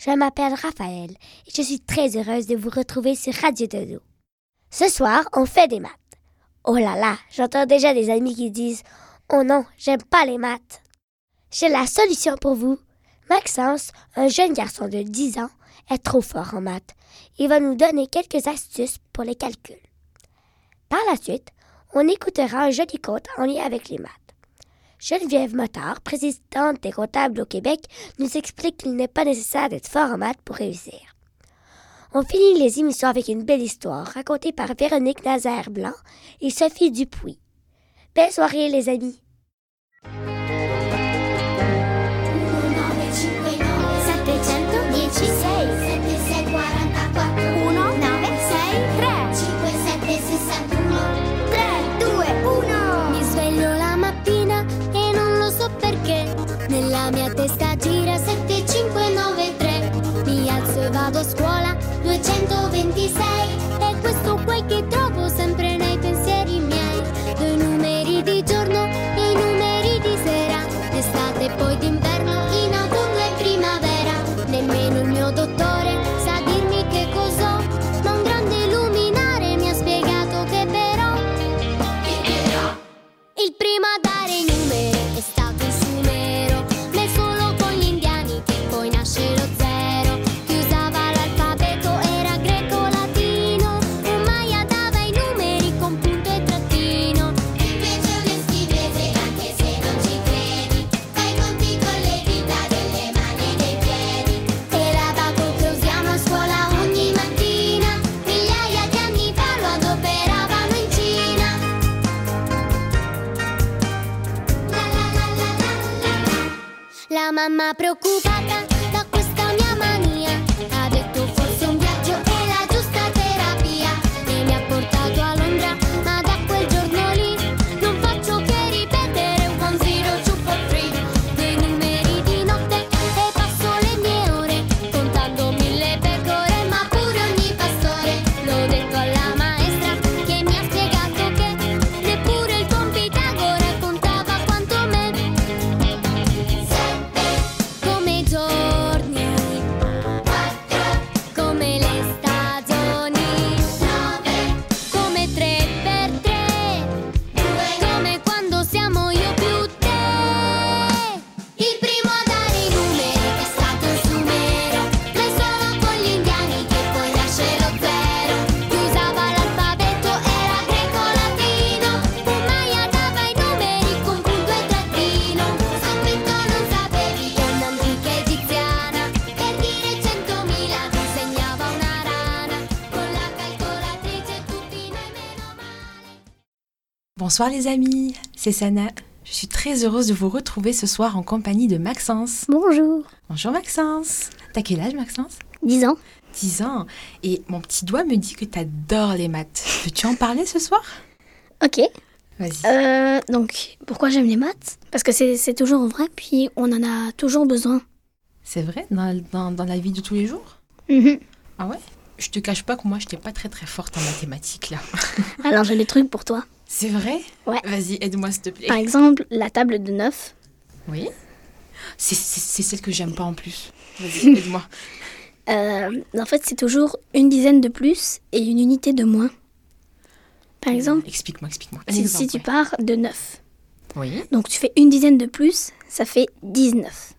je m'appelle Raphaël et je suis très heureuse de vous retrouver sur Radio Dodo. Ce soir, on fait des maths. Oh là là, j'entends déjà des amis qui disent Oh non, j'aime pas les maths. J'ai la solution pour vous. Maxence, un jeune garçon de 10 ans, est trop fort en maths. Il va nous donner quelques astuces pour les calculs. Par la suite, on écoutera un joli conte en lien avec les maths. Geneviève Motard, présidente des comptables au Québec, nous explique qu'il n'est pas nécessaire d'être fort en maths pour réussir. On finit les émissions avec une belle histoire racontée par Véronique Nazaire-Blanc et Sophie Dupuis. Belle soirée les amis! Bonsoir les amis, c'est Sana. Je suis très heureuse de vous retrouver ce soir en compagnie de Maxence. Bonjour Bonjour Maxence. T'as quel âge Maxence? 10 ans 10 ans. Et mon petit doigt me dit que t'adores les maths. Veux-tu en parler ce soir? Ok. Vas-y. Euh, donc, pourquoi j'aime les maths? Parce que c'est toujours vrai, puis on en a toujours besoin. C'est vrai? Dans, dans- dans la vie de tous les jours? Mhm. Ah ouais? Je te cache pas que moi, je n'étais pas très très forte en mathématiques là. Alors, j'ai des trucs pour toi. C'est vrai Ouais. Vas-y, aide-moi s'il te plaît. Par exemple, la table de 9. Oui C'est celle que j'aime pas en plus. Vas-y, aide-moi. Euh, en fait, c'est toujours une dizaine de plus et une unité de moins. Par exemple, Explique-moi, explique-moi. Si, exemple, si tu pars de 9, Oui, donc tu fais une dizaine de plus, ça fait 19.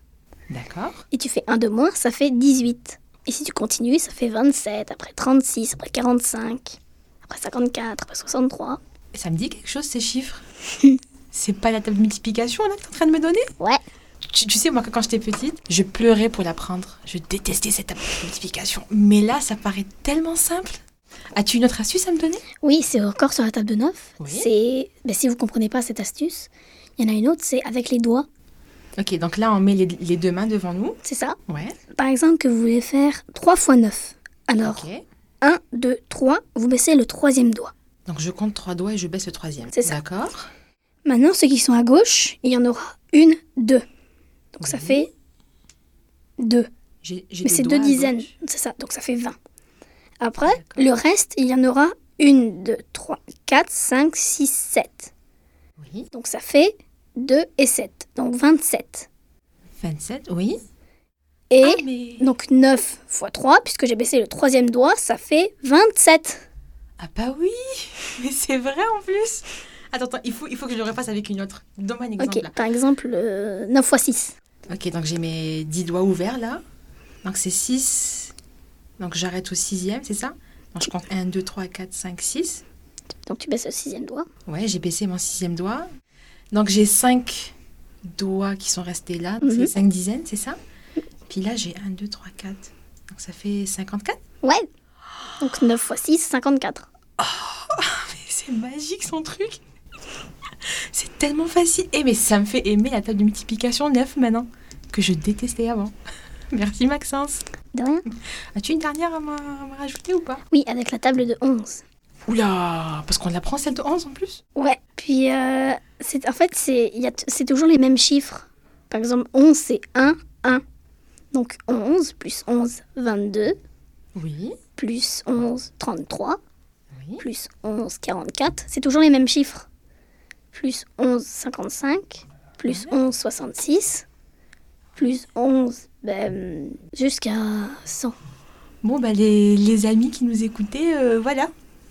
d'accord. Et tu fais un de moins, ça fait 18. Et si tu continues, ça fait 27, après 36, après 45, après 54, après 63. Ça me dit quelque chose ces chiffres C'est pas la table de multiplication là que t'es en train de me donner Ouais. tu, tu sais, moi, quand j'étais petite, je pleurais pour l'apprendre. Je détestais cette table de multiplication. Mais là, ça paraît tellement simple. As-tu une autre astuce à me donner? Oui, c'est encore sur la table de 9. Oui. C'est, ben, si vous comprenez pas cette astuce, il y en a une autre, c'est avec les doigts. Ok, donc là, on met les, les deux mains devant nous. C'est ça. Ouais. Par exemple, que vous voulez faire 3 fois 9. Alors, Ok. 1, 2, 3, vous baissez le troisième doigt. Donc je compte trois doigts et je baisse le troisième. C'est ça. D'accord. Maintenant, ceux qui sont à gauche, il y en aura une, deux. Donc ça fait 2. J'ai j'ai Mais c'est deux dizaines, c'est ça, donc ça fait 20. Après, le reste, il y en aura 1, 2, 3, 4, 5, 6, 7. Oui. Donc ça fait 2 et 7, donc 27. 27, oui. Et Ah, mais... donc 9 fois 3, puisque j'ai baissé le troisième doigt, ça fait 27. Ah bah oui Mais c'est vrai en plus Attends, attends, il faut, il faut que je le refasse avec une autre. Donne-moi un exemple Ok, là. par exemple, euh, 9 fois 6. Ok, donc j'ai mes 10 doigts ouverts là. Donc c'est 6. Donc j'arrête au sixième, c'est ça? Donc je compte 1, 2, 3, 4, 5, 6. Donc tu baisses le sixième doigt. Ouais, j'ai baissé mon sixième doigt. Donc j'ai 5 doigts qui sont restés là. Mhm. C'est 5 dizaines, c'est ça? Puis là j'ai 1, 2, 3, 4. Donc ça fait 54 Ouais. Donc 9 fois 6, 54. Mais c'est magique son truc C'est tellement facile. Eh mais ça me fait aimer la table de multiplication 9 maintenant, que je détestais avant. Merci Maxence. De rien. As-tu une dernière à me, rajouter ou pas? Oui, avec la table de 11. Oula Parce qu'on l'apprend celle de 11 en plus? Ouais, puis euh, c'est, en fait, c'est, il y a t- c'est toujours les mêmes chiffres. Par exemple, 11, c'est 1, 1. Donc 11 plus 11, 22, Oui. plus 11, 33, Oui. plus 11, 44. C'est toujours les mêmes chiffres. Plus 11, 55, plus 11, 66, plus 11, ben, jusqu'à 100. Bon, bah les, les amis qui nous écoutaient, euh, voilà.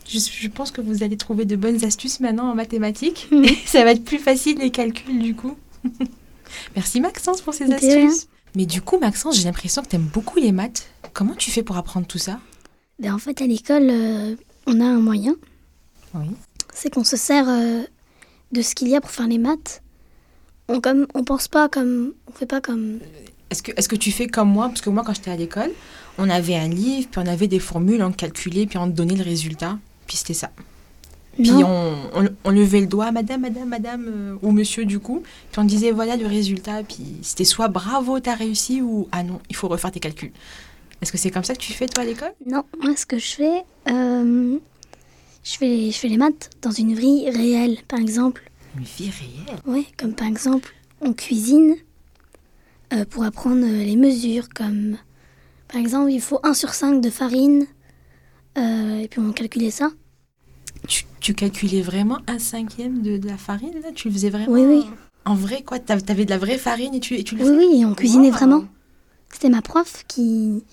Je, je pense que vous allez trouver de bonnes astuces maintenant en mathématiques. Et ça va être plus facile les calculs du coup. Merci Maxence pour ces astuces. Mais du coup, Maxence, j'ai l'impression que tu aimes beaucoup les maths. Comment tu fais pour apprendre tout ça? Ben, en fait, à l'école, euh, on a un moyen. Oui. c'est qu'on se sert euh, de ce qu'il y a pour faire les maths. On comme on pense pas comme on fait pas comme Est-ce que, est que tu fais comme moi? Parce que moi, quand j'étais à l'école, on avait un livre, puis on avait des formules, on calculait, puis on donnait le résultat. Puis c'était ça. Puis on, on levait le doigt, madame, madame, madame, euh, ou monsieur du coup. Puis on disait, voilà le résultat. Puis c'était soit bravo, t'as réussi, ou ah non, il faut refaire tes calculs. Est-ce que c'est comme ça que tu fais toi à l'école? Non moi ce que je fais euh, je fais je fais les maths dans une vie réelle par exemple Une vie réelle? ouais comme par exemple on cuisine euh, pour apprendre euh, les mesures comme par exemple il faut 1 sur 5 de farine euh, et puis on calculait ça Tu, tu calculais vraiment un cinquième de, de la farine, là? Tu le faisais vraiment Oui, oui. En vrai, quoi? T'av- T'avais de la vraie farine et tu, et tu le oui oui et on cuisinait Wow. vraiment C'était ma prof qui,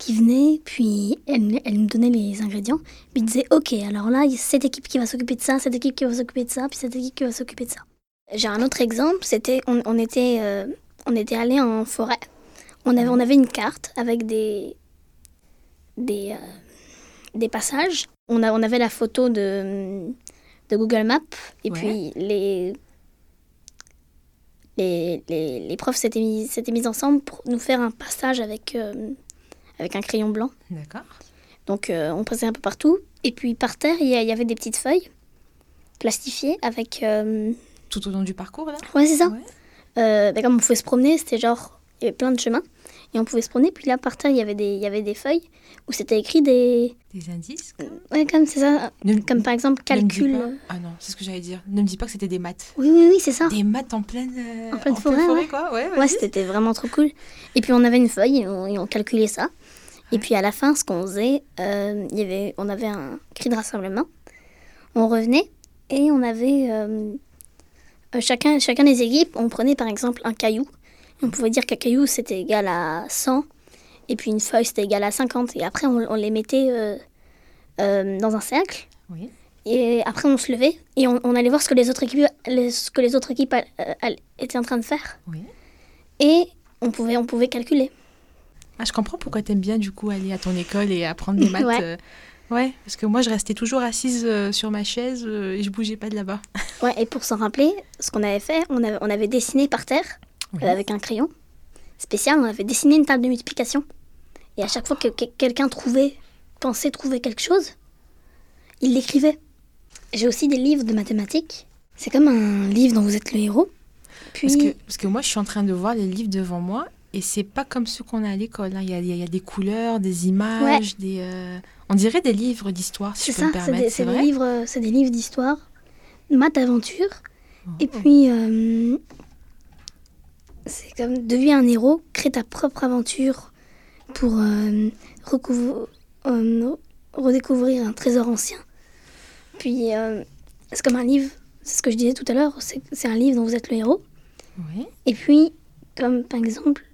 qui venait, puis elle, elle me donnait les ingrédients. Puis disait Ok, alors là, il y a cette équipe qui va s'occuper de ça, cette équipe qui va s'occuper de ça, puis cette équipe qui va s'occuper de ça. J'ai un autre exemple c'était on, on était, euh, on était allé en forêt. On avait, on avait une carte avec des, des, euh, des passages. On, a, on avait la photo de, de Google Maps, et Ouais. puis les, les, les, les profs s'étaient mis, mis ensemble pour nous faire un passage avec, euh, avec un crayon blanc. D'accord. Donc euh, on passait un peu partout. Et puis par terre, il y, avait des petites feuilles plastifiées avec... euh, Tout au long du parcours, là? Ouais, c'est ça. Ouais. Euh, ben, comme on pouvait se promener, c'était genre... Il y avait plein de chemins. Et on pouvait se promener. Puis là, par terre, il y avait des, il y avait des feuilles où c'était écrit des... Des indices Ouais, comme c'est ça. Ne- Comme par exemple, calcul... pas- Ah non, c'est ce que j'allais dire. Ne me dis pas que c'était des maths. Oui, oui, oui, c'est ça. Des maths en pleine, En pleine forêt, ouais. quoi. Ouais, Ouais, c'était vraiment trop cool. Et puis on avait une feuille et on, et on calculait ça. Et puis à la fin, ce qu'on faisait, euh, il y avait, on avait un cri de rassemblement. On revenait et on avait euh, euh, chacun, chacun des équipes, on prenait par exemple un caillou. On pouvait dire qu'un caillou c'était égal à 100 et puis une feuille c'était égal à 50. Et après on, on les mettait euh, dans un cercle. Oui. Et après on se levait et on, on allait voir ce que les autres équipes, les- ce que les autres équipes étaient en train de faire Oui. et on pouvait, on pouvait calculer. Ah, je comprends pourquoi t'aimes bien du coup aller à ton école et apprendre des maths. Ouais. euh, ouais, parce que moi je restais toujours assise euh, sur ma chaise euh, et je bougeais pas de là-bas. Ouais, et pour s'en rappeler, ce qu'on avait fait, on avait, on avait dessiné par terre, Oui. avec un crayon spécial, on avait dessiné une table de multiplication. Et à chaque fois que, que- quelqu'un trouvait, pensait trouver quelque chose, il l'écrivait. J'ai aussi des livres de mathématiques. C'est comme un livre dont vous êtes le héros. Puis, Parce que, parce que moi je suis en train de voir les livres devant moi et c'est pas comme ceux qu'on a à l'école. hein. Il y, a, il y a- des couleurs, des images, des. euh, On dirait des livres d'histoire, si je peux ça, me c'est permettre. C'est des livres, euh, c'est des livres d'histoire, maths aventure. Et Oh. puis, euh, c'est comme deviens un héros, crée ta propre aventure pour euh, redécouvrir un trésor ancien. Puis, c'est comme un livre, c'est ce que je disais tout à l'heure, c'est c'est un livre dont vous êtes le héros. Oui. Et puis, comme par exemple,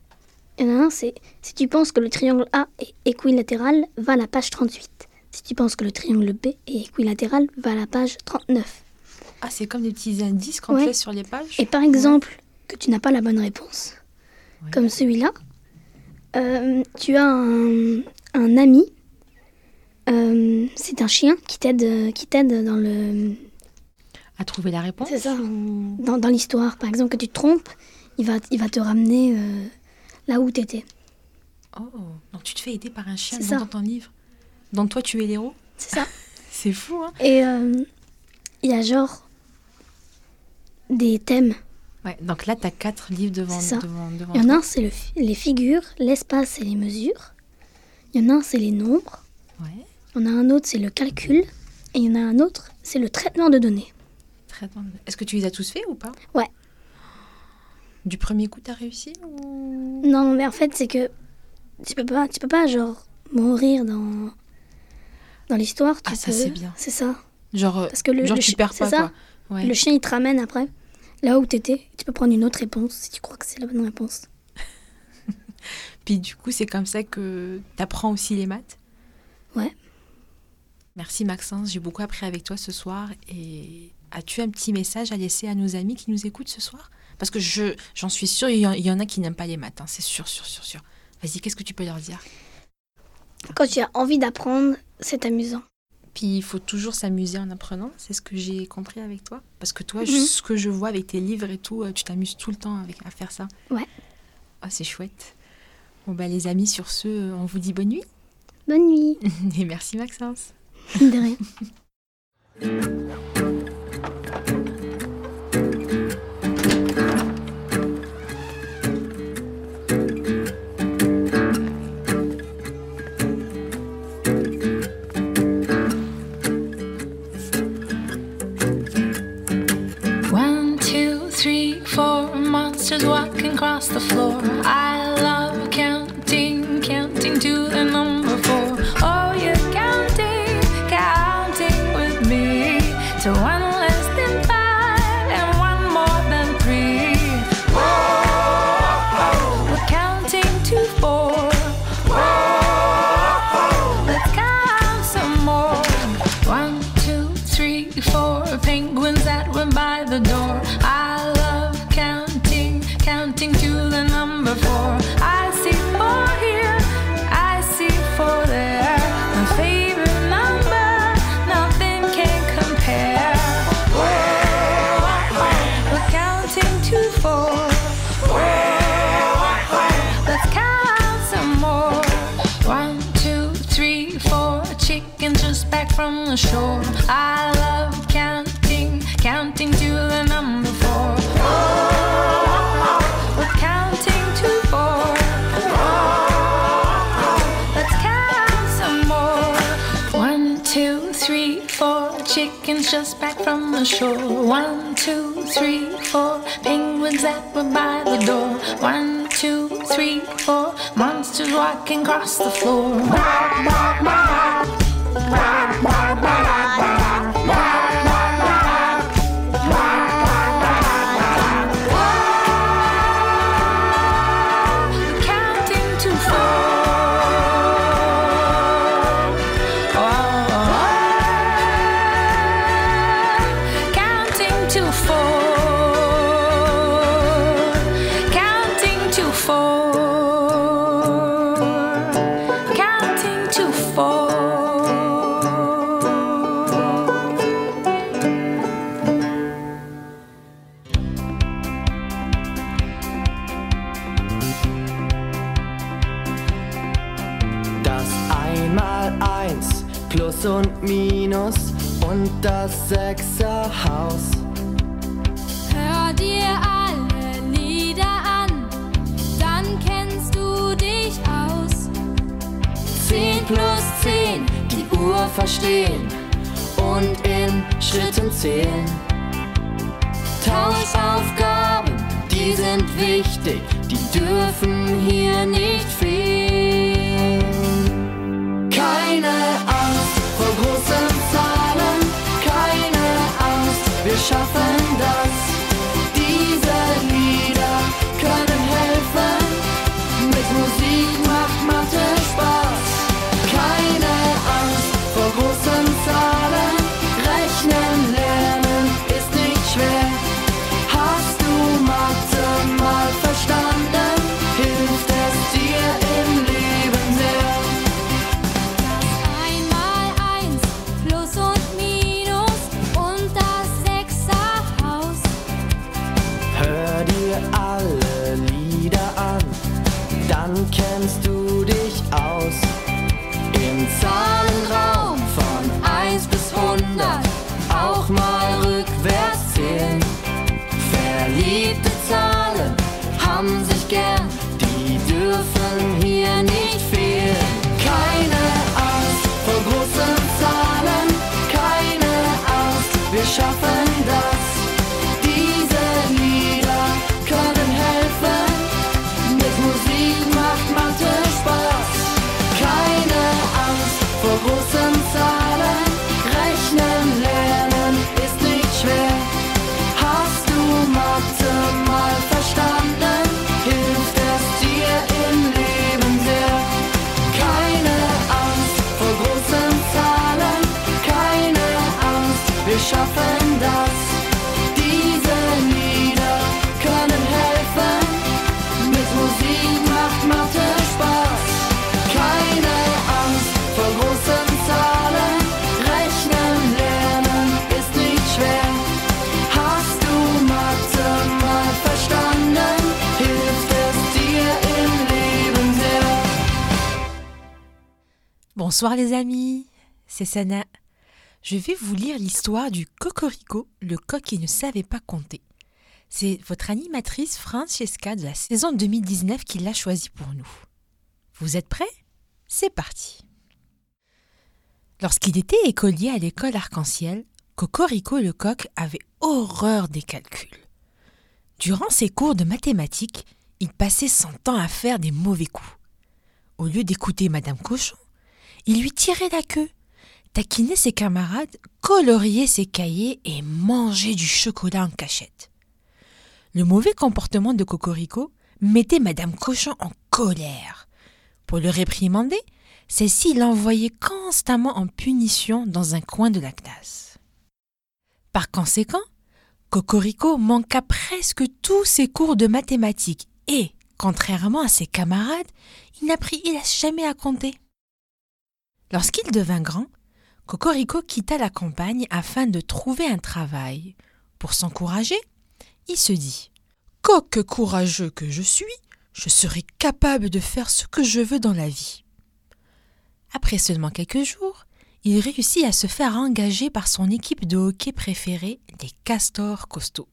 il y en a un, c'est si tu penses que le triangle A est équilatéral, va à la page 38. Si tu penses que le triangle B est équilatéral, va à la page 39. Ah, c'est comme des petits indices qu'on Ouais. fait sur les pages. Et par exemple, que tu n'as pas la bonne réponse, Ouais. comme celui-là, euh, tu as un, un ami, euh, c'est un chien qui t'aide, qui t'aide dans le, À trouver la réponse C'est ça. ou- dans, dans l'histoire. Par exemple, que tu te trompes, il va, il va te ramener euh, là où tu étais. Oh, donc tu te fais aider par un chien dans ton livre. Donc toi tu es l'héros? C'est ça. C'est fou, hein? Et euh, il y a genre des thèmes. Ouais, donc là, tu as quatre livres devant, C'est ça. devant, devant Il y en a un, c'est le les figures, l'espace et les mesures. Il y en a un, c'est les nombres. Ouais, Il y en a un autre, c'est le calcul. Et il y en a un autre, c'est le traitement de données. Est-ce que tu les as tous faits ou pas? Ouais. Du premier coup, tu as réussi ou... Non, mais en fait, c'est que tu peux pas, tu peux pas genre mourir dans dans l'histoire. Ah, ça, c'est bien. C'est ça. Genre, Parce que le, genre le tu perds pas, ça. quoi. Ouais. Le chien, il te ramène après là où t'étais. Tu peux prendre une autre réponse si tu crois que c'est la bonne réponse. Puis du coup, c'est comme ça que tu apprends aussi les maths? Ouais. Merci Maxence, j'ai beaucoup appris avec toi ce soir. Et as-tu un petit message à laisser à nos amis qui nous écoutent ce soir? Parce que je, j'en suis sûre, il y, en- il y en a qui n'aiment pas les maths, hein, c'est sûr, sûr, sûr, sûr. Vas-y, qu'est-ce que tu peux leur dire? Quand tu as envie d'apprendre, c'est amusant. Puis il faut toujours s'amuser en apprenant, c'est ce que j'ai compris avec toi? Parce que toi, Mhm. ce que je vois avec tes livres et tout, euh, tu t'amuses tout le temps avec, à faire ça? Ouais. Ah, c'est chouette. Bon, bah les amis, sur ce, euh, on vous dit bonne nuit. Bonne nuit. Et merci Maxence. De rien. monsters walking across the floor. I shore. I love counting, counting to the number four. Oh, we're counting to four. Oh, let's count some more. One, two, three, four chickens just back from the shore. One, two, three, four penguins that were by the door. One, two, three, four monsters walking across the floor. Counting Bye. Das Sechserhaus. Hör dir alle Lieder an, dann kennst du dich aus. 10 plus 10, die Uhr verstehen und in Schritten zählen. Tauschaufgaben, die sind wichtig, die dürfen hier nicht fehlen. Keine Angst vor großen wir schaffen das. Diese Lieder können helfen, mit Musik Bonsoir les amis, c'est Sana. Je vais vous lire l'histoire du Cocorico, le coq qui ne savait pas compter. C'est votre animatrice Francesca de la saison 2019 qui l'a choisi pour nous. Vous êtes prêts? C'est parti. Lorsqu'il était écolier à l'école Arc-en-Ciel, Cocorico le coq avait horreur des calculs. Durant ses cours de mathématiques, il passait son temps à faire des mauvais coups. Au lieu d'écouter Madame Cochon, il lui tirait la queue, taquinait ses camarades, coloriait ses cahiers et mangeait du chocolat en cachette. Le mauvais comportement de Cocorico mettait Madame Cochon en colère. Pour le réprimander, celle-ci l'envoyait constamment en punition dans un coin de la classe. Par conséquent, Cocorico manqua presque tous ses cours de mathématiques et, contrairement à ses camarades, il n'apprit jamais à compter. Lorsqu'il devint grand, Cocorico quitta la campagne afin de trouver un travail. Pour s'encourager, il se dit Coq courageux que je suis, je serai capable de faire ce que je veux dans la vie. Après seulement quelques jours, il réussit à se faire engager par son équipe de hockey préférée, les Castors Costauds.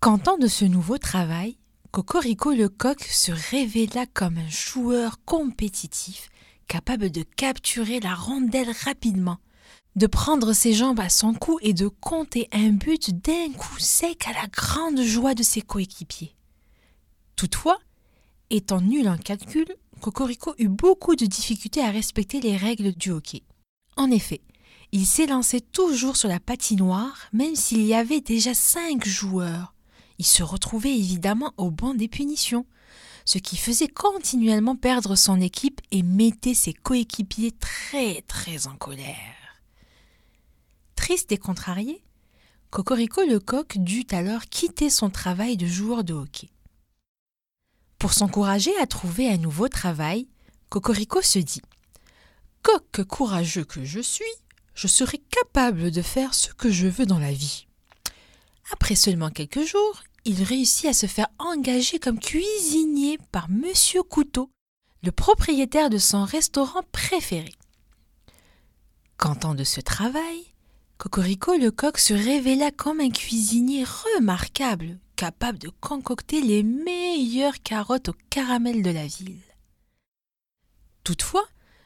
Content de ce nouveau travail, Cocorico le coq se révéla comme un joueur compétitif capable de capturer la rondelle rapidement, de prendre ses jambes à son cou et de compter un but d'un coup sec à la grande joie de ses coéquipiers. Toutefois, étant nul en calcul, Cocorico eut beaucoup de difficultés à respecter les règles du hockey. En effet, il s'élançait toujours sur la patinoire, même s'il y avait déjà cinq joueurs. Il se retrouvait évidemment au banc des punitions, ce qui faisait continuellement perdre son équipe et mettait ses coéquipiers très très en colère. Triste et contrarié, Cocorico le coq dut alors quitter son travail de joueur de hockey. Pour s'encourager à trouver un nouveau travail, Cocorico se dit Coq courageux que je suis, je serai capable de faire ce que je veux dans la vie. Après seulement quelques jours, il réussit à se faire engager comme cuisinier par Monsieur Couteau, le propriétaire de son restaurant préféré. Content de ce travail, Cocorico le coq se révéla comme un cuisinier remarquable, capable de concocter les meilleures carottes au caramel de la ville. Toutefois,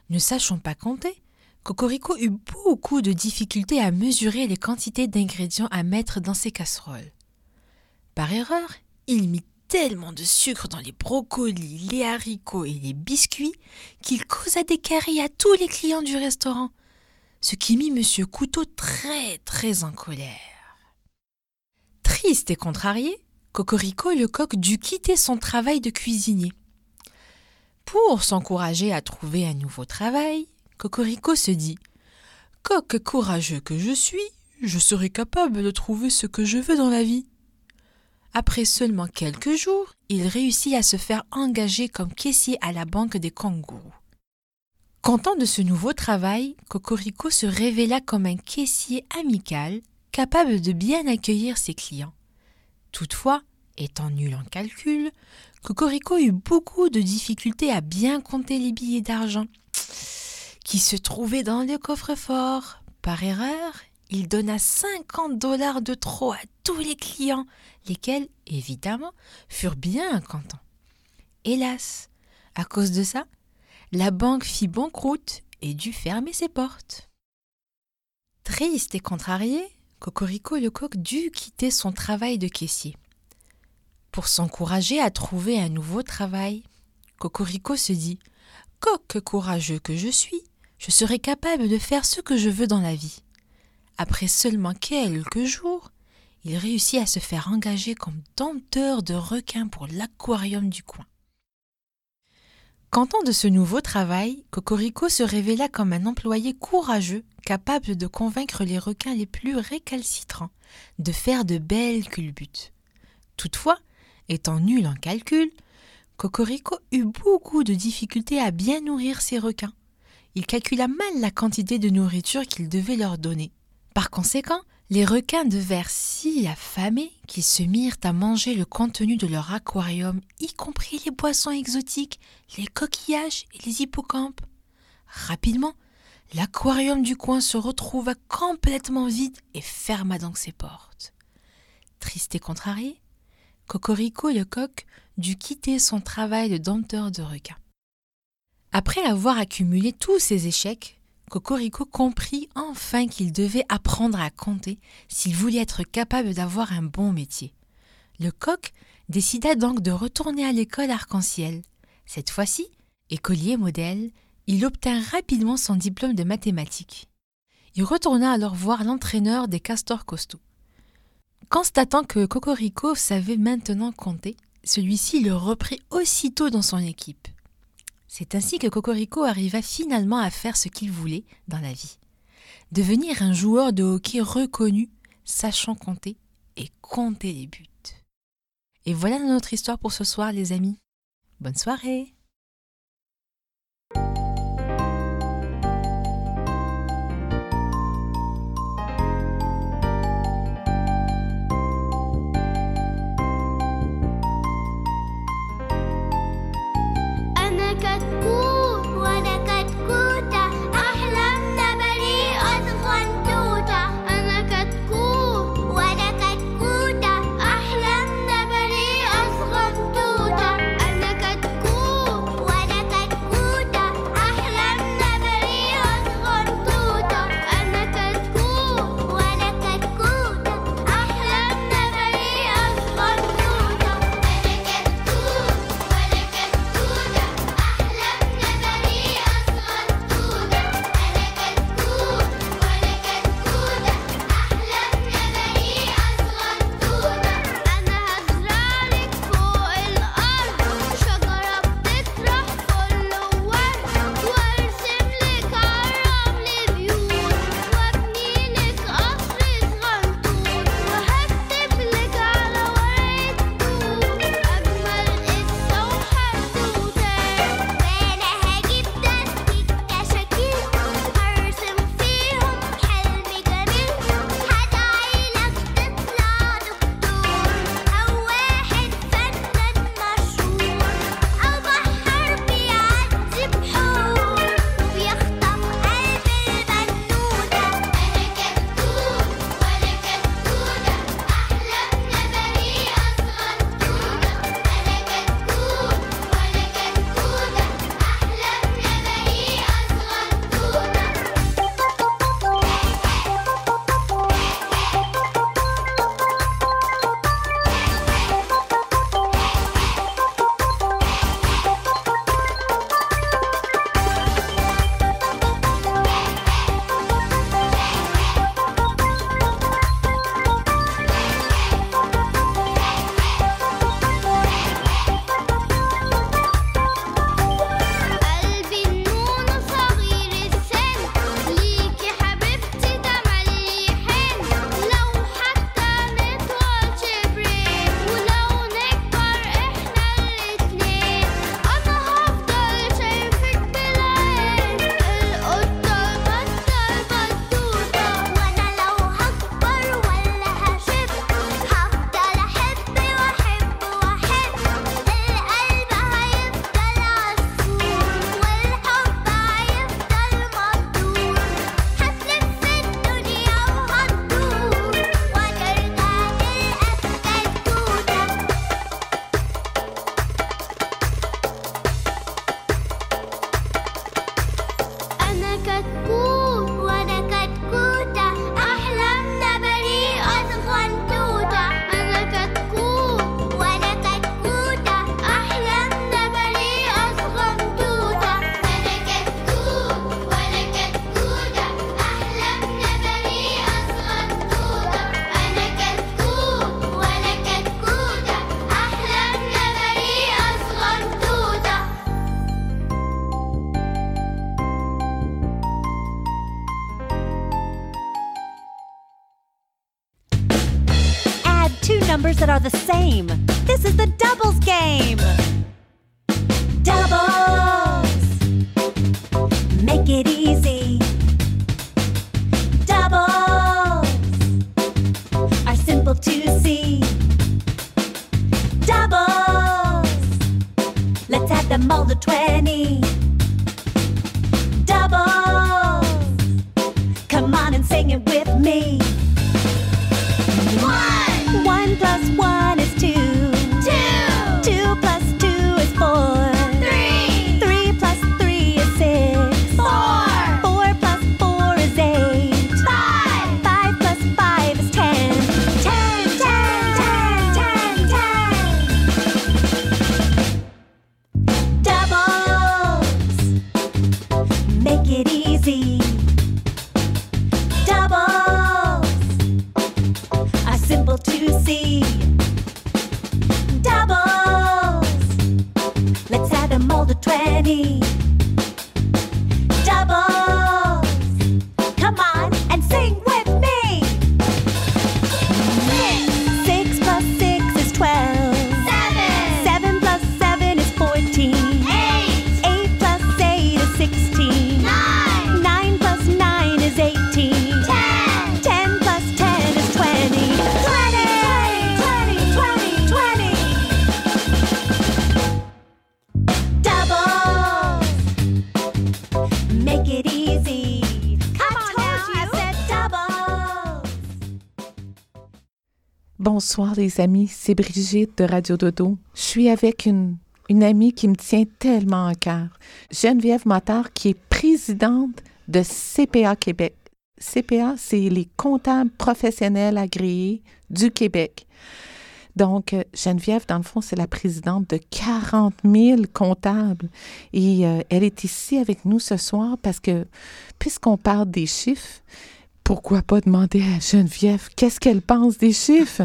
ne sachant pas compter, Cocorico eut beaucoup de difficultés à mesurer les quantités d'ingrédients à mettre dans ses casseroles. Par erreur, il mit tellement de sucre dans les brocolis, les haricots et les biscuits qu'il causa des caries à tous les clients du restaurant, ce qui mit Monsieur Couteau très très en colère. Triste et contrarié, Cocorico le coq dut quitter son travail de cuisinier. Pour s'encourager à trouver un nouveau travail, Cocorico se dit Coq courageux que je suis, je serai capable de trouver ce que je veux dans la vie. Après seulement quelques jours, il réussit à se faire engager comme caissier à la banque des kangourous. Content de ce nouveau travail, Cocorico se révéla comme un caissier amical, capable de bien accueillir ses clients. Toutefois, étant nul en calcul, Cocorico eut beaucoup de difficultés à bien compter les billets d'argent qui se trouvaient dans le coffre-fort. Par erreur, il donna 50 dollars de trop à tous les clients, lesquels, évidemment, furent bien contents. Hélas, à cause de ça, la banque fit banqueroute et dut fermer ses portes. Triste et contrarié, Cocorico le coq dut quitter son travail de caissier. Pour s'encourager à trouver un nouveau travail, Cocorico se dit Coq courageux que je suis, je serai capable de faire ce que je veux dans la vie. Après seulement quelques jours, il réussit à se faire engager comme dompteur de requins pour l'aquarium du coin. Content de ce nouveau travail, Cocorico se révéla comme un employé courageux, capable de convaincre les requins les plus récalcitrants de faire de belles culbutes. Toutefois, étant nul en calcul, Cocorico eut beaucoup de difficultés à bien nourrir ses requins. Il calcula mal la quantité de nourriture qu'il devait leur donner. Par conséquent, les requins devinrent si affamés qu'ils se mirent à manger le contenu de leur aquarium, y compris les boissons exotiques, les coquillages et les hippocampes. Rapidement, l'aquarium du coin se retrouva complètement vide et ferma donc ses portes. Triste et contrarié, Cocorico le coq dut quitter son travail de dompteur de requins. Après avoir accumulé tous ses échecs, Cocorico comprit enfin qu'il devait apprendre à compter s'il voulait être capable d'avoir un bon métier. Le coq décida donc de retourner à l'école arc-en-ciel. Cette fois-ci, écolier modèle, il obtint rapidement son diplôme de mathématiques. Il retourna alors voir l'entraîneur des castors costauds. Constatant que Cocorico savait maintenant compter, celui-ci le reprit aussitôt dans son équipe. C'est ainsi que Cocorico arriva finalement à faire ce qu'il voulait dans la vie. Devenir un joueur de hockey reconnu, sachant compter et compter les buts. Et voilà notre histoire pour ce soir les amis. Bonne soirée easy. Bonsoir les amis, c'est Brigitte de Radio Dodo. Je suis avec une, une amie qui me tient tellement à cœur, Geneviève Motard, qui est présidente de CPA Québec. CPA, c'est les comptables professionnels agréés du Québec. Donc, euh, Geneviève, dans le fond, c'est la présidente de 40 000 comptables. Et euh, elle est ici avec nous ce soir parce que, puisqu'on parle des chiffres, pourquoi pas demander à Geneviève qu'est-ce qu'elle pense des chiffres?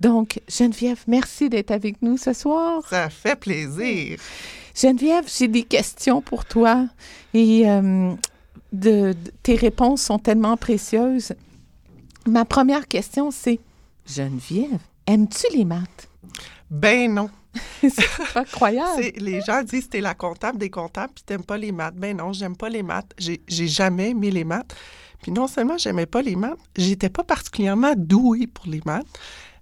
Donc, Geneviève, merci d'être avec nous ce soir. Ça fait plaisir. Geneviève, j'ai des questions pour toi et euh, de, de- tes réponses sont tellement précieuses. Ma première question, c'est Geneviève, aimes-tu les maths? Ben non. c'est incroyable. C'est- Les gens disent t'es la comptable des comptables puis t'aimes pas les maths. Ben non, j'aime pas les maths. J'ai j'ai jamais aimé les maths. Puis non seulement j'aimais pas les maths, j'étais pas particulièrement douée pour les maths.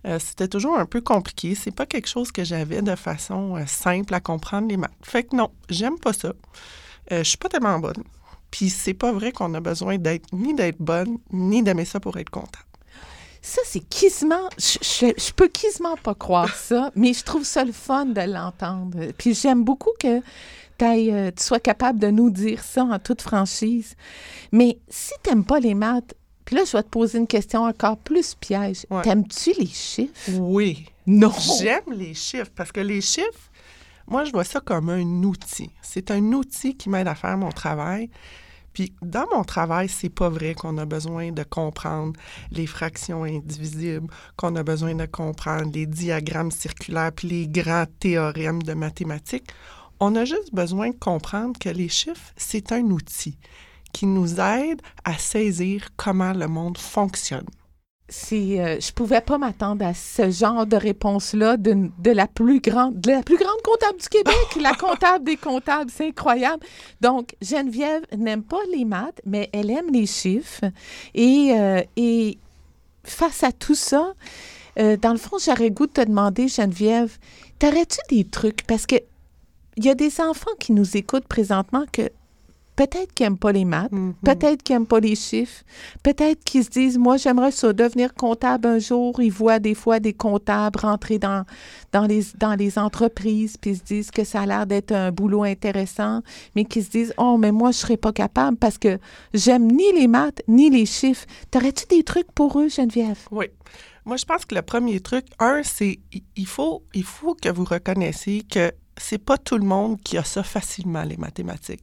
Euh, C'était toujours un peu compliqué. C'est pas quelque chose que j'avais de façon euh, simple à comprendre les maths. Fait que non, j'aime pas ça. Euh, je suis pas tellement bonne. Puis c'est pas vrai qu'on a besoin d'être ni d'être bonne ni d'aimer ça pour être comptable. Ça, c'est quasiment. Je, je, peux quasiment pas croire ça, mais je trouve ça le fun de l'entendre. Puis j'aime beaucoup que euh, tu sois capable de nous dire ça en toute franchise. Mais si t'aimes pas les maths, puis là, je vais te poser une question encore plus piège. T'aimes-tu les chiffres? Oui. Non. J'aime les chiffres parce que les chiffres, moi, je vois ça comme un outil. C'est un outil qui m'aide à faire mon travail. Puis dans mon travail, c'est pas vrai qu'on a besoin de comprendre les fractions indivisibles, qu'on a besoin de comprendre les diagrammes circulaires puis les grands théorèmes de mathématiques. On a juste besoin de comprendre que les chiffres, c'est un outil qui nous aide à saisir comment le monde fonctionne. C'est, euh, je pouvais pas m'attendre à ce genre de réponse-là de, de la plus grande, de la plus grande comptable du Québec, la comptable des comptables, c'est incroyable. Donc Geneviève n'aime pas les maths, mais elle aime les chiffres et, euh, et face à tout ça, euh, dans le fond, j'aurais goût de te demander, Geneviève, t'aurais-tu des trucs? Parce que il y a des enfants qui nous écoutent présentement que peut-être qu'ils n'aiment pas les maths, peut-être qu'ils n'aiment pas les chiffres, peut-être qu'ils se disent, moi, j'aimerais ça devenir comptable un jour. Ils voient des fois des comptables rentrer dans, dans, les, dans les entreprises, puis ils se disent que ça a l'air d'être un boulot intéressant, mais qu'ils se disent, oh, mais moi, je ne serais pas capable parce que j'aime ni les maths, ni les chiffres. T'aurais-tu des trucs pour eux, Geneviève? Oui. Moi, je pense que le premier truc, un, c'est il faut, il faut que vous reconnaissiez que c'est pas tout le monde qui a ça facilement, les mathématiques.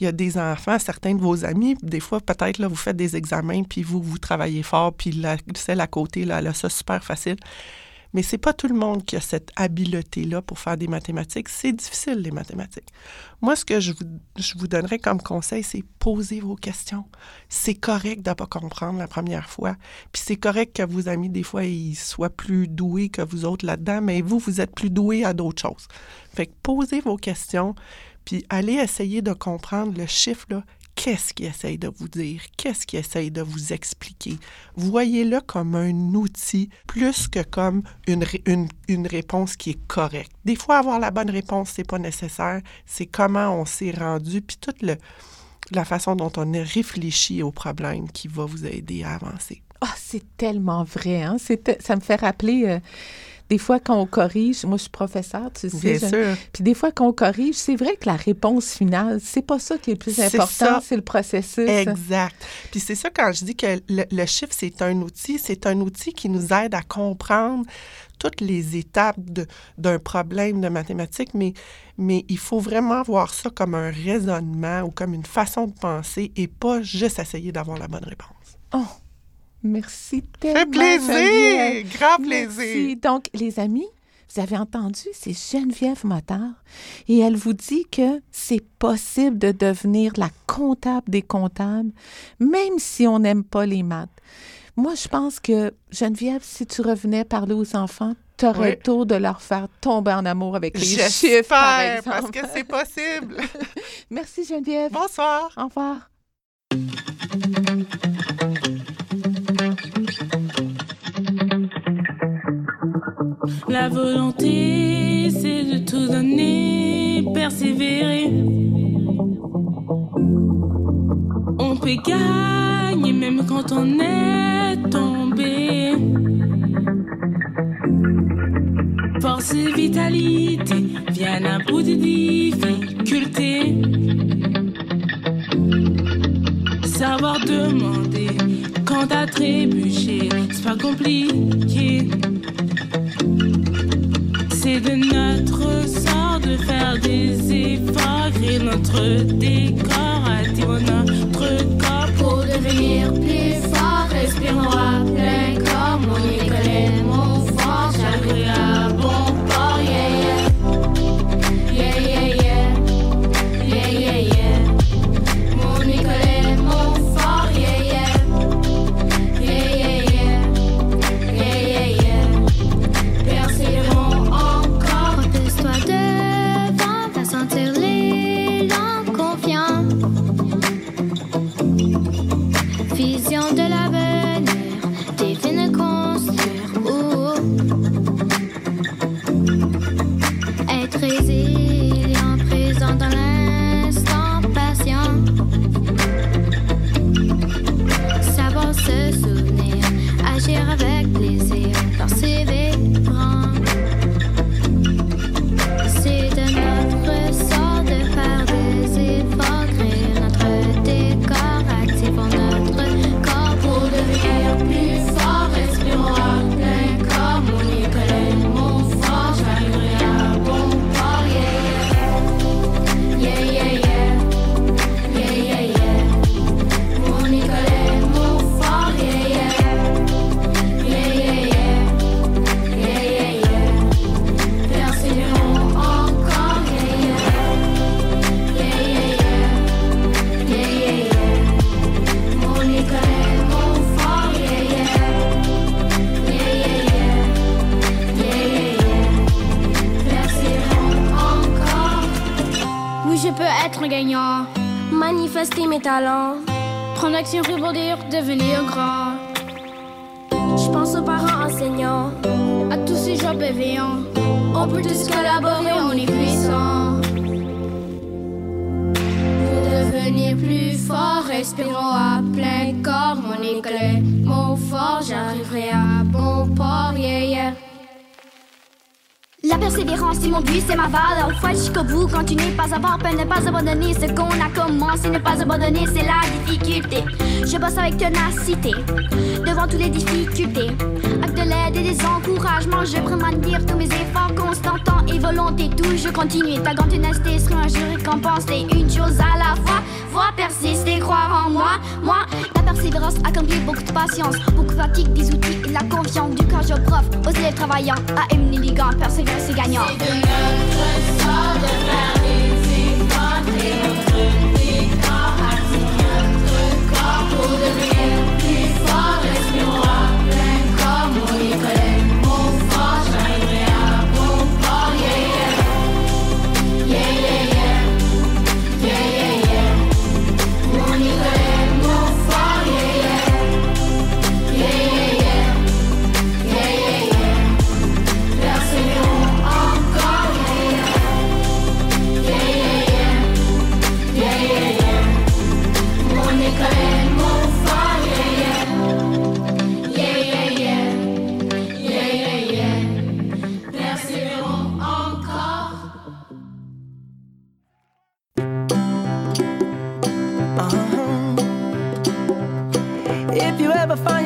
Il y a des enfants, certains de vos amis, des fois, peut-être, là, vous faites des examens, puis vous, vous travaillez fort, puis la, celle à côté, là, elle a ça super facile. Mais c'est pas tout le monde qui a cette habileté-là pour faire des mathématiques. C'est difficile, les mathématiques. Moi, ce que je vous, je vous donnerais comme conseil, c'est poser vos questions. C'est correct de ne pas comprendre la première fois. Puis c'est correct que vos amis, des fois, ils soient plus doués que vous autres là-dedans, mais vous, vous êtes plus doués à d'autres choses. Fait que posez vos questions, puis allez essayer de comprendre le chiffre, là. Qu'est-ce qu'il essaye de vous dire? Qu'est-ce qu'il essaye de vous expliquer? Voyez-le comme un outil plus que comme une, ré- une, une réponse qui est correcte. Des fois, avoir la bonne réponse, c'est pas nécessaire. C'est comment on s'est rendu, puis toute le, la façon dont on a réfléchi au problème qui va vous aider à avancer. Ah, c'est tellement vrai. Hein? Ça me fait rappeler, euh, des fois, quand on corrige, moi, je suis professeur, tu sais. Bien je- sûr. Puis des fois, quand on corrige, c'est vrai que la réponse finale, c'est pas ça qui est le plus important, c'est le processus. Exact. Puis c'est ça quand je dis que le, le chiffre, c'est un outil, c'est un outil qui nous aide à comprendre toutes les étapes d'un problème de mathématiques, mais, mais il faut vraiment voir ça comme un raisonnement ou comme une façon de penser et pas juste essayer d'avoir la bonne réponse. Oh, merci tellement. plaisir! Geneviève. Grand Merci. plaisir. Donc, les amis, vous avez entendu, c'est Geneviève Motard et elle vous dit que c'est possible de devenir la comptable des comptables, même si on n'aime pas les maths. Moi, je pense que, Geneviève, si tu revenais parler aux enfants, tu aurais Oui. le tour de leur faire tomber en amour avec les chiffres, par exemple. parce que c'est possible. Merci, Geneviève. Bonsoir. Au revoir. La volonté, c'est de tout donner, persévérer. On peut gagner même quand on est tombé. Force et vitalité viennent à bout de difficultés. Savoir demander quand à trébucher, c'est pas compliqué. De notre sort de faire des efforts, créer notre décor, attirer notre corps Pour devenir plus fort, respirons gagnant. Manifester mes talents. Prendre action dire devenir grand. Je pense aux parents enseignants. À tous ces gens bienveillants. On peut tous collaborer, on est puissants. Pour devenir plus fort, respirons à plein corps. Mon école est mon fort, j'arriverai à bon port, yeah, yeah. La persévérance, c'est mon but, c'est ma valeur. Faut jusqu'au bout, continuer pas à avoir peur, ne pas abandonner ce qu'on a commencé, ne pas abandonner, c'est la difficulté. Je bosse avec ténacité, devant toutes les difficultés. De l'aide et des encouragements, je maintenir tous mes efforts constants, temps et volonté. Toujours continuer, ta grande ténacité sera un jour récompensé. Une chose à la fois, voir persister, croire en moi. Moi, la persévérance. accomplit beaucoup de patience. Beaucoup de fatigue, des outils et de la confiance. Du courage au prof, aux élèves travaillants. À Émilie Ligan, persévérance c'est gagnant. De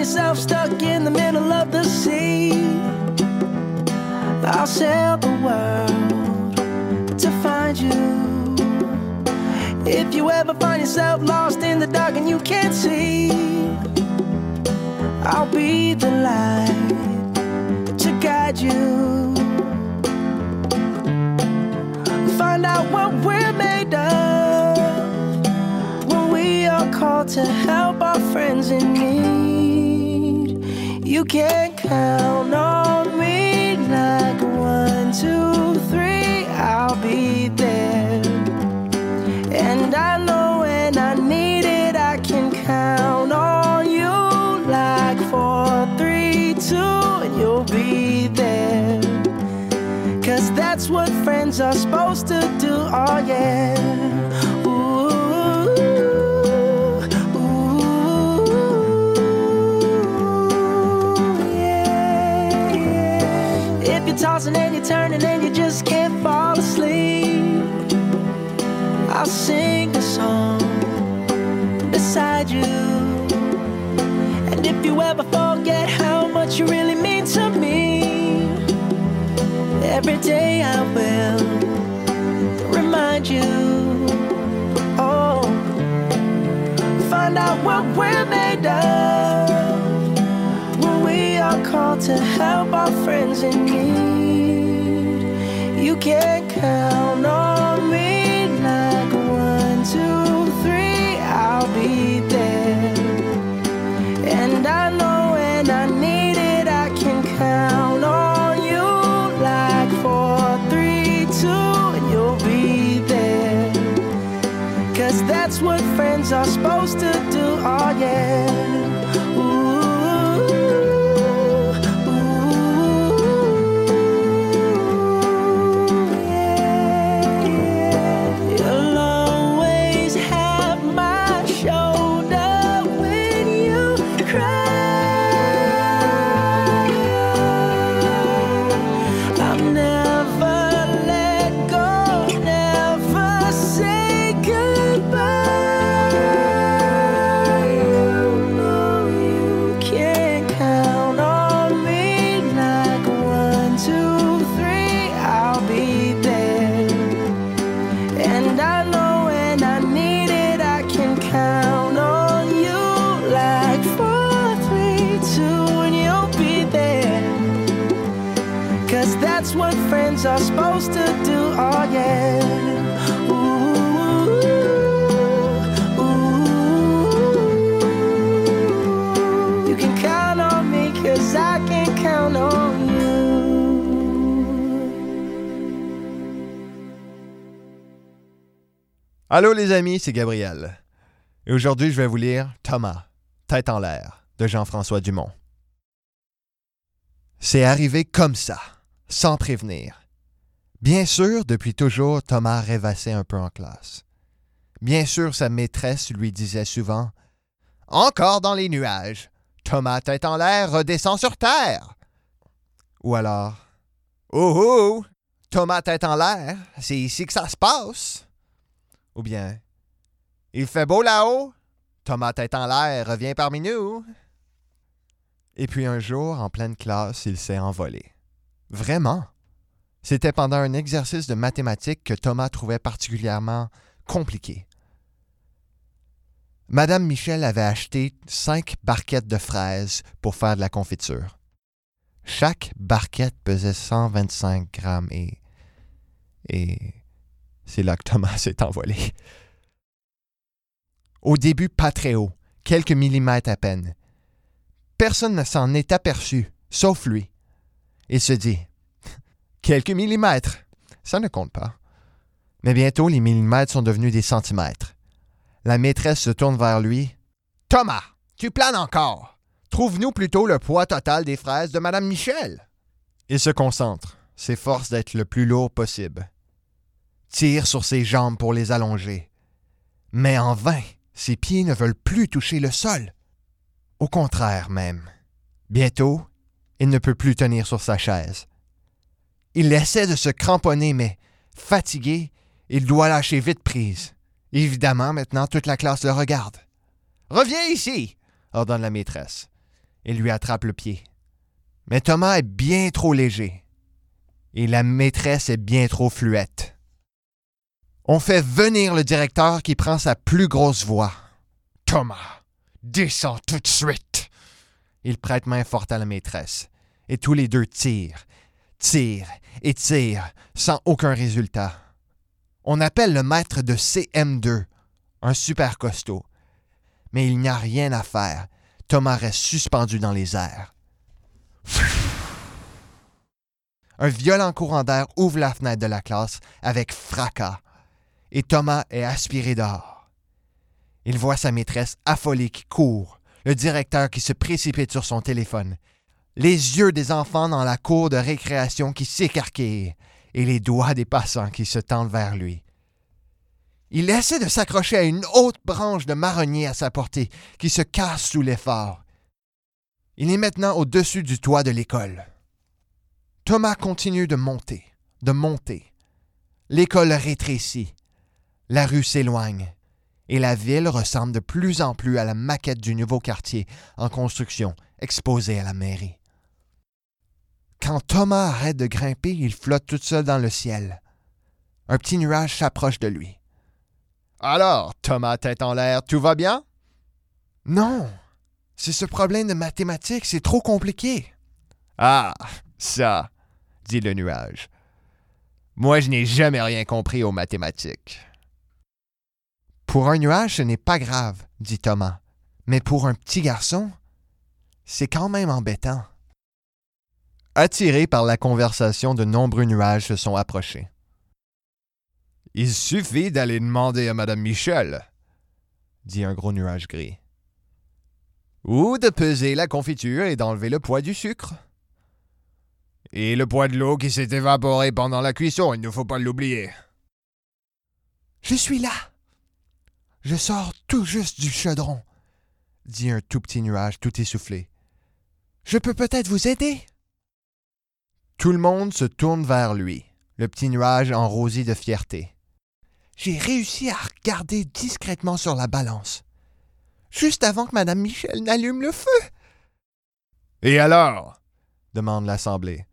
yourself stuck in the middle of the sea, I'll sail the world to find you. If you ever find yourself lost in the dark and you can't see, I'll be the light to guide you. Find out what we're made of when we are called to help our friends in need. You can count on me like one, two, three, I'll be there. And I know when I need it, I can count on you like four, three, two, and you'll be there. Cause that's what friends are supposed to do, oh yeah. Tossing and you're turning and you just can't fall asleep, I'll sing a song beside you. And if you ever forget how much you really mean to me, every day I will remind you. Oh, find out what we're made of when we are called to help our friends in need. You can't count Allô les amis, c'est Gabriel. Et aujourd'hui, je vais vous lire Thomas, Tête en l'air, de Jean-François Dumont. C'est arrivé comme ça, sans prévenir. Bien sûr, depuis toujours, Thomas rêvassait un peu en classe. Bien sûr, sa maîtresse lui disait souvent Encore dans les nuages. Thomas, tête en l'air, redescend sur terre. Ou alors Oh oh Thomas, tête en l'air, c'est ici que ça se passe. Ou bien Il fait beau là-haut. Thomas, tête en l'air, revient parmi nous. Et puis un jour, en pleine classe, il s'est envolé. Vraiment? C'était pendant un exercice de mathématiques que Thomas trouvait particulièrement compliqué. Madame Michel avait acheté cinq barquettes de fraises pour faire de la confiture. Chaque barquette pesait 125 grammes et. Et. C'est là que Thomas s'est envolé. Au début, pas très haut, quelques millimètres à peine. Personne ne s'en est aperçu, sauf lui. Il se dit Quelques millimètres, ça ne compte pas. Mais bientôt, les millimètres sont devenus des centimètres. La maîtresse se tourne vers lui. Thomas, tu planes encore. Trouve-nous plutôt le poids total des fraises de Madame Michel. Il se concentre, s'efforce d'être le plus lourd possible. Tire sur ses jambes pour les allonger. Mais en vain, ses pieds ne veulent plus toucher le sol. Au contraire même. Bientôt, il ne peut plus tenir sur sa chaise. Il essaie de se cramponner, mais, fatigué, il doit lâcher vite prise. Évidemment, maintenant, toute la classe le regarde. Reviens ici, ordonne la maîtresse. Il lui attrape le pied. Mais Thomas est bien trop léger. Et la maîtresse est bien trop fluette. On fait venir le directeur qui prend sa plus grosse voix. Thomas, descends tout de suite. Il prête main forte à la maîtresse. Et tous les deux tirent, tirent et tirent sans aucun résultat. On appelle le maître de CM2, un super costaud. Mais il n'y a rien à faire. Thomas reste suspendu dans les airs. Un violent courant d'air ouvre la fenêtre de la classe avec fracas, et Thomas est aspiré dehors. Il voit sa maîtresse affolée qui court, le directeur qui se précipite sur son téléphone, les yeux des enfants dans la cour de récréation qui s'écarquillent, et les doigts des passants qui se tendent vers lui. Il essaie de s'accrocher à une haute branche de marronnier à sa portée, qui se casse sous l'effort. Il est maintenant au-dessus du toit de l'école. Thomas continue de monter, de monter. L'école rétrécit. La rue s'éloigne. Et la ville ressemble de plus en plus à la maquette du nouveau quartier en construction exposé à la mairie. Quand Thomas arrête de grimper, il flotte tout seul dans le ciel. Un petit nuage s'approche de lui. Alors, Thomas tête en l'air, tout va bien? Non. C'est ce problème de mathématiques, c'est trop compliqué. Ah, ça, dit le nuage. Moi, je n'ai jamais rien compris aux mathématiques. Pour un nuage, ce n'est pas grave, dit Thomas. Mais pour un petit garçon, c'est quand même embêtant. Attirés par la conversation, de nombreux nuages se sont approchés. Il suffit d'aller demander à Madame Michel, dit un gros nuage gris. Ou de peser la confiture et d'enlever le poids du sucre. Et le poids de l'eau qui s'est évaporé pendant la cuisson, il ne faut pas l'oublier. Je suis là. Je sors tout juste du chaudron, dit un tout petit nuage tout essoufflé. Je peux peut-être vous aider? Tout le monde se tourne vers lui, le petit nuage en rosie de fierté. J'ai réussi à regarder discrètement sur la balance, juste avant que Madame Michel n'allume le feu. Et alors? demande l'Assemblée.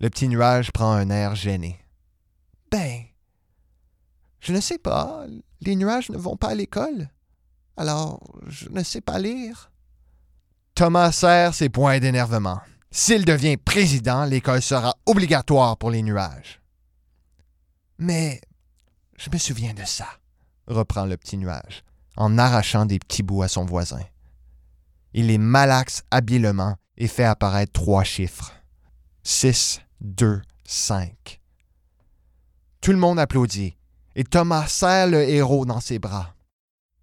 Le petit nuage prend un air gêné. Ben, je ne sais pas. Les nuages ne vont pas à l'école. Alors, je ne sais pas lire. Thomas serre ses poings d'énervement. S'il devient président, l'école sera obligatoire pour les nuages. Mais je me souviens de ça, reprend le petit nuage, en arrachant des petits bouts à son voisin. Il les malaxe habilement et fait apparaître trois chiffres. 6, 2, 5. Tout le monde applaudit, et Thomas serre le héros dans ses bras.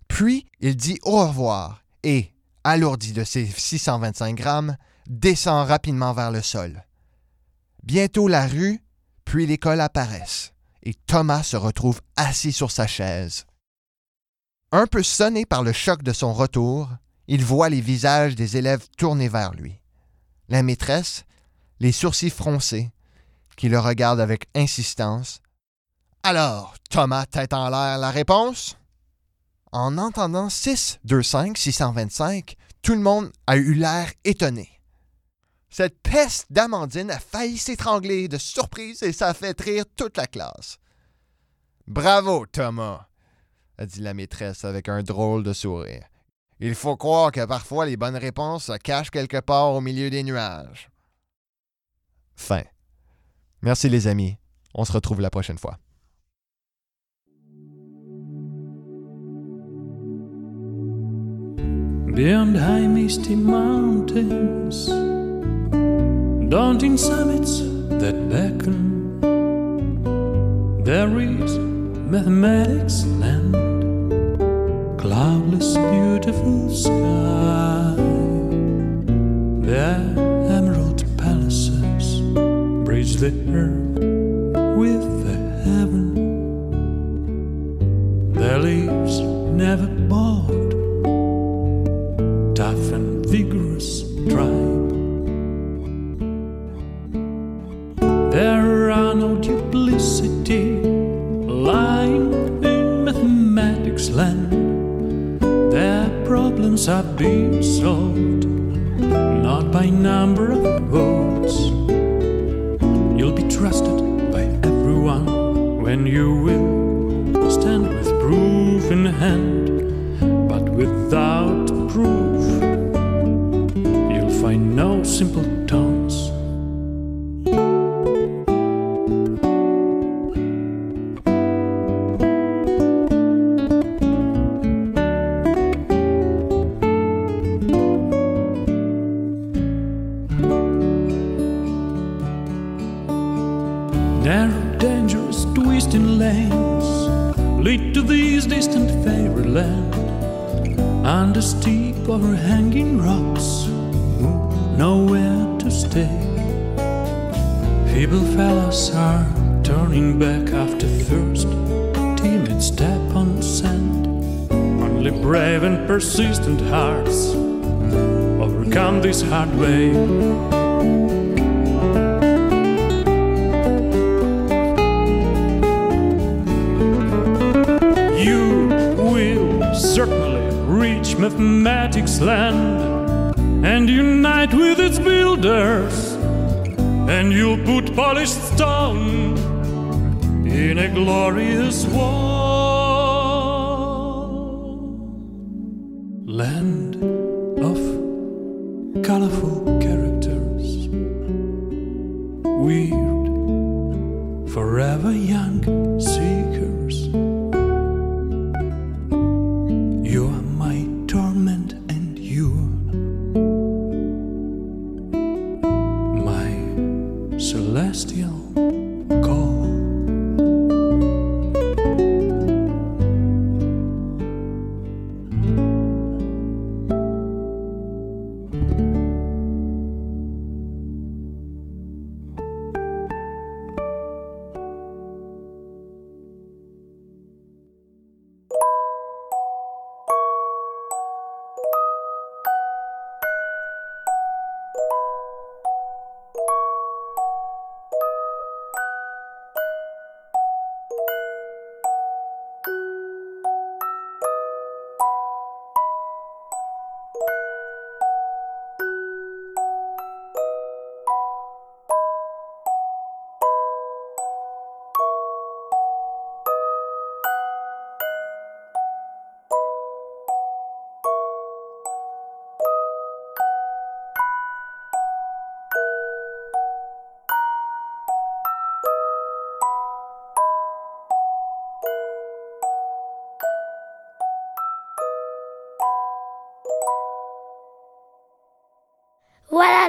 Puis il dit au revoir et, alourdi de ses 625 grammes, descend rapidement vers le sol. Bientôt la rue, puis l'école apparaissent, et Thomas se retrouve assis sur sa chaise. Un peu sonné par le choc de son retour, il voit les visages des élèves tournés vers lui. La maîtresse, les sourcils froncés, qui le regarde avec insistance. Alors, Thomas, tête en l'air, la réponse? En entendant 6, 2, 5, 625, tout le monde a eu l'air étonné. Cette peste d'Amandine a failli s'étrangler de surprise et ça a fait rire toute la classe. Bravo, Thomas. a dit la maîtresse avec un drôle de sourire. Il faut croire que parfois les bonnes réponses se cachent quelque part au milieu des nuages. Fin. Merci les amis. On se retrouve la prochaine fois. Beyond high misty mountains, daunting summits that beckon, there is mathematics land, cloudless, beautiful sky. There, emerald palaces bridge the earth with the heaven. Their leaves never bald, tough and vigorous tribe. There are no duplicity lying in mathematics land. Their problems are being solved not by number of votes. You'll be trusted by everyone when you will stand with proof in hand, but without proof, by no simple tongue. Persistent hearts overcome this hard way. You will certainly reach mathematics land and unite with its builders, and you'll put polished stone in a glorious wall. celestial gold.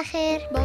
recoger. Bye.